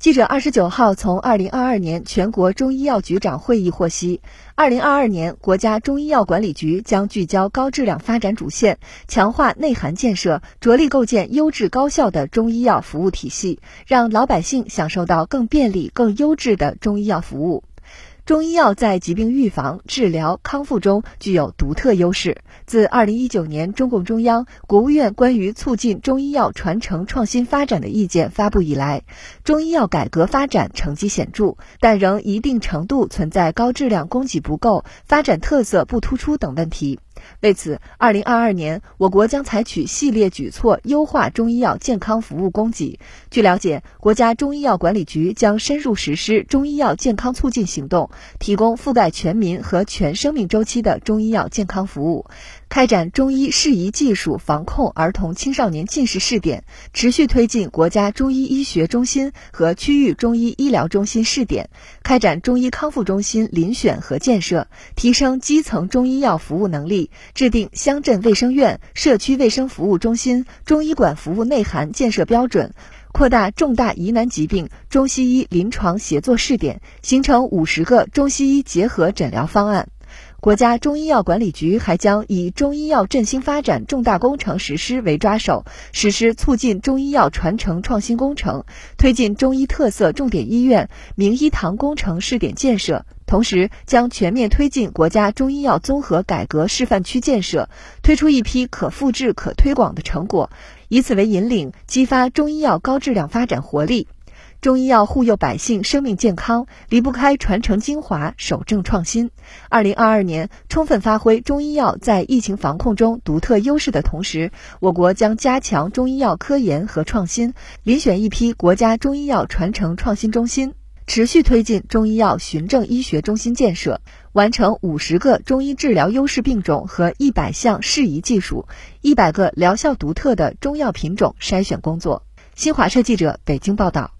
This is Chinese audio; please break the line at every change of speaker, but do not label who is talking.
记者二十九号从二零二二年全国中医药局长会议获悉，二零二二年国家中医药管理局将聚焦高质量发展主线，强化内涵建设，着力构建优质高效的中医药服务体系，让老百姓享受到更便利、更优质的中医药服务。中医药在疾病预防、治疗、康复中具有独特优势。自二零一九年中共中央、国务院关于促进中医药传承创新发展的意见发布以来，中医药改革发展成绩显著，但仍一定程度存在高质量供给不够、发展特色不突出等问题。为此，二零二二年我国将采取系列举措，优化中医药健康服务供给。据了解，国家中医药管理局将深入实施中医药健康促进行动，提供覆盖全民和全生命周期的中医药健康服务。开展中医适宜技术防控儿童青少年近视试点，持续推进国家中医医学中心和区域中医医疗中心试点，开展中医康复中心遴选和建设，提升基层中医药服务能力，制定乡镇卫生院、社区卫生服务中心中医馆服务内涵建设标准，扩大重大疑难疾病中西医临床协作试点，形成五十个中西医结合诊疗方案。国家中医药管理局还将以中医药振兴发展重大工程实施为抓手，实施促进中医药传承创新工程，推进中医特色重点医院、名医堂工程试点建设。同时，将全面推进国家中医药综合改革示范区建设，推出一批可复制、可推广的成果，以此为引领，激发中医药高质量发展活力。中医药护佑百姓生命健康，离不开传承精华、守正创新。二零二二年，充分发挥中医药在疫情防控中独特优势的同时，我国将加强中医药科研和创新，遴选一批国家中医药传承创新中心，持续推进中医药循证医学中心建设，完成五十个中医治疗优势病种和一百项适宜技术、一百个疗效独特的中药品种筛选工作。新华社记者北京报道。